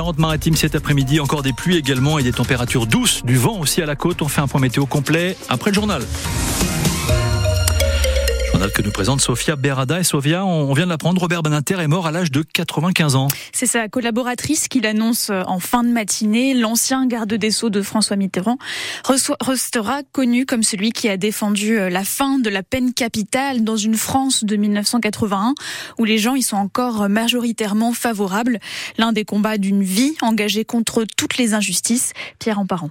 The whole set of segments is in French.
Charente-Maritime cet après-midi. Encore des pluies également et des températures douces, du vent aussi à la côte. On fait un point météo complet après le journal que nous présente Sofia Berada. Et Sofia, on vient de l'apprendre, Robert Badinter est mort à l'âge de 95 ans. C'est sa collaboratrice qui l'annonce euh, en fin de matinée. L'ancien garde des Sceaux de François Mitterrand restera connu comme celui qui a défendu euh, la fin de la peine capitale dans une France de 1981 où les gens y sont encore majoritairement favorables. L'un des combats d'une vie engagée contre toutes les injustices. Pierre Emparent.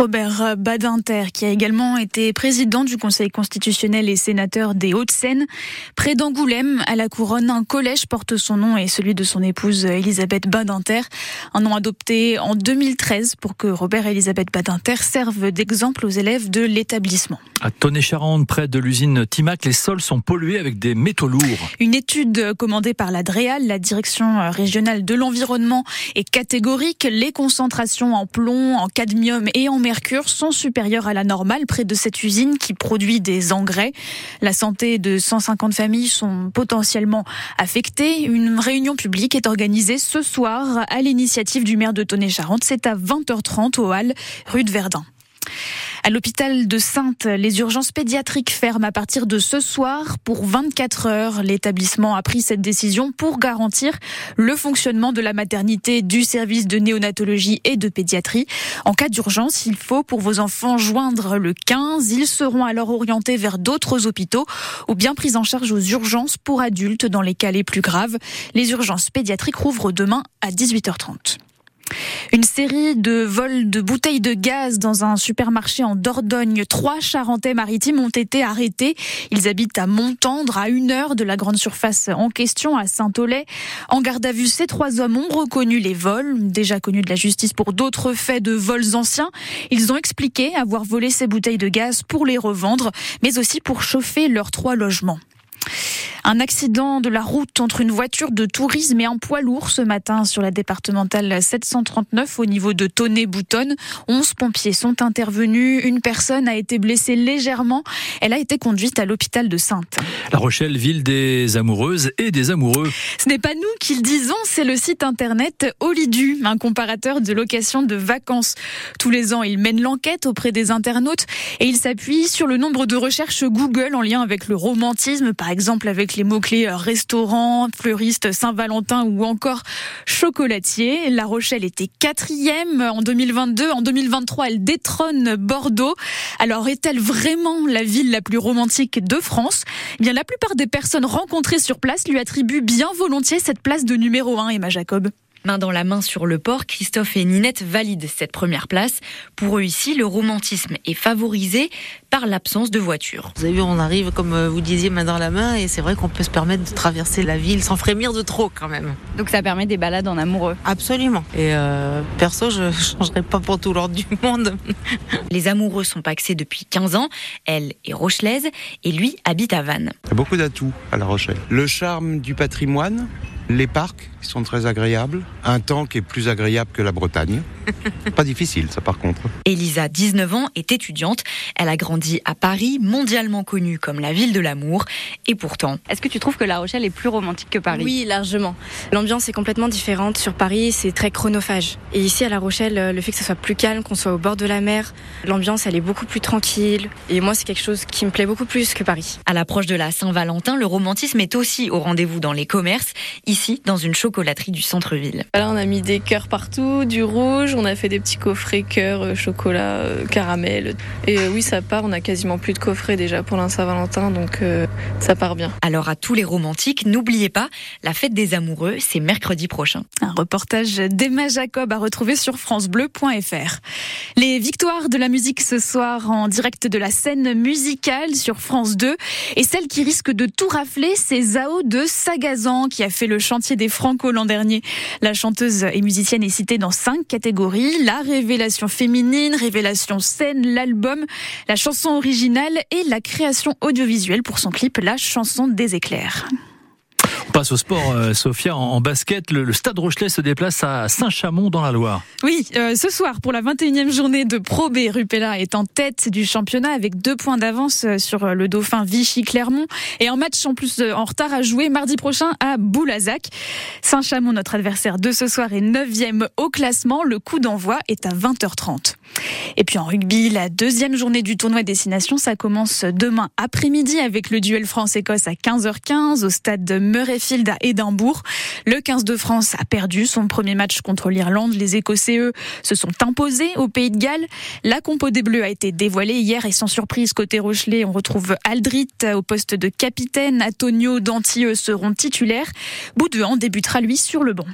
Robert Badinter, qui a également été président du Conseil constitutionnel et sénateur des Hauts-de-Seine. Près d'Angoulême, à la Couronne, un collège porte son nom et celui de son épouse Elisabeth Badinter. Un nom adopté en 2013 pour que Robert et Elisabeth Badinter servent d'exemple aux élèves de l'établissement. À Tonnet-Charente, près de l'usine Timac, les sols sont pollués avec des métaux lourds. Une étude commandée par la DREAL, la direction régionale de l'environnement, est catégorique. Les concentrations en plomb, en cadmium et en mercure sont supérieures à la normale près de cette usine qui produit des engrais. La santé de 150 familles sont potentiellement affectées. Une réunion publique est organisée ce soir à l'initiative du maire de Tonnet-Charente. C'est à 20h30 au Hall, rue de Verdun. À l'hôpital de Sainte, les urgences pédiatriques ferment à partir de ce soir pour 24 heures. L'établissement a pris cette décision pour garantir le fonctionnement de la maternité, du service de néonatologie et de pédiatrie. En cas d'urgence, il faut pour vos enfants joindre le 15. Ils seront alors orientés vers d'autres hôpitaux ou bien pris en charge aux urgences pour adultes dans les cas les plus graves. Les urgences pédiatriques rouvrent demain à 18h30. Une série de vols de bouteilles de gaz dans un supermarché en Dordogne. Trois Charentais maritimes ont été arrêtés. Ils habitent à Montendre, à une heure de la grande surface en question, à Saint-Olay. En garde à vue, ces trois hommes ont reconnu les vols, déjà connus de la justice pour d'autres faits de vols anciens. Ils ont expliqué avoir volé ces bouteilles de gaz pour les revendre, mais aussi pour chauffer leurs trois logements. Un accident de la route entre une voiture de tourisme et un poids lourd ce matin sur la départementale 739 au niveau de Tonnet-Boutonne. 11 pompiers sont intervenus. Une personne a été blessée légèrement. Elle a été conduite à l'hôpital de Sainte. La Rochelle, ville des amoureuses et des amoureux. Ce n'est pas nous qui le disons, c'est le site internet Holidu, un comparateur de location de vacances. Tous les ans, il mène l'enquête auprès des internautes et il s'appuie sur le nombre de recherches Google en lien avec le romantisme, par exemple avec les mots-clés euh, restaurant, fleuriste, Saint-Valentin ou encore chocolatier. La Rochelle était quatrième en 2022. En 2023, elle détrône Bordeaux. Alors, est-elle vraiment la ville la plus romantique de France? Eh Bien, la plupart des personnes rencontrées sur place lui attribuent bien volontiers cette place de numéro 1, Emma Jacob. Main dans la main sur le port, Christophe et Ninette valident cette première place. Pour eux ici, le romantisme est favorisé par l'absence de voiture. Vous avez vu, on arrive, comme euh, vous disiez, main dans la main, et c'est vrai qu'on peut se permettre de traverser la ville sans frémir de trop quand même. Donc ça permet des balades en amoureux Absolument. Et euh, perso, je ne changerai pas pour tout l'ordre du monde. Les amoureux sont paxés depuis 15 ans. Elle est rochelaise et lui habite à Vannes. Il y a beaucoup d'atouts à La Rochelle. Le charme du patrimoine, les parcs sont très agréables, un temps qui est plus agréable que la Bretagne. Pas difficile, ça par contre. Elisa, 19 ans, est étudiante. Elle a grandi à Paris, mondialement connue comme la ville de l'amour. Et pourtant. Est-ce que tu trouves que La Rochelle est plus romantique que Paris? Oui, largement. L'ambiance est complètement différente. Sur Paris, c'est très chronophage. Et ici, à La Rochelle, le fait que ce soit plus calme, qu'on soit au bord de la mer, l'ambiance, elle est beaucoup plus tranquille. Et moi, c'est quelque chose qui me plaît beaucoup plus que Paris. À l'approche de la Saint-Valentin, le romantisme est aussi au rendez-vous dans les commerces. Ici, dans une chocolaterie du centre-ville. Là, on a mis des cœurs partout, du rouge, on a fait des petits coffrets cœurs, euh, chocolat, euh, caramel. Et euh, oui, ça part, on a quasiment plus de coffrets déjà pour la Saint-Valentin, donc ça part bien. Alors à tous les romantiques, n'oubliez pas, la fête des amoureux, c'est mercredi prochain. Un reportage d'Emma Jacob à retrouver sur francebleu.fr. Les victoires de la musique ce soir en direct de la scène musicale sur France 2 et celle qui risque de tout rafler, c'est Zao de Sagazan qui a fait le chantier des Franco l'an dernier. La chanteuse et musicienne est citée dans cinq catégories la révélation féminine, révélation scène, l'album, la chanson originale et la création audiovisuelle pour son clip La chanson des éclairs. On passe au sport, euh, Sophia. En, basket, le, Stade Rochelet se déplace à Saint-Chamond dans la Loire. Oui, euh, ce soir, pour la 21e journée de Pro B, Rupella est en tête du championnat avec deux points d'avance euh, sur le Dauphin Vichy-Clermont. Et un match en plus en retard à jouer mardi prochain à Boulazac. Saint-Chamond, notre adversaire de ce soir, est 9e au classement. Le coup d'envoi est à 20h30. Et puis en rugby, la deuxième journée du tournoi Destination, ça commence demain après-midi avec le duel France-Écosse à 15h15 au stade de À Édimbourg. Le 15 de France a perdu son premier match contre l'Irlande. Les Écossais, eux, se sont imposés au Pays de Galles. La compo des Bleus a été dévoilée hier et sans surprise, côté Rochelet, on retrouve Aldrit au poste de capitaine. Antonio, Danti, seront titulaires. Boudouin débutera lui sur le banc.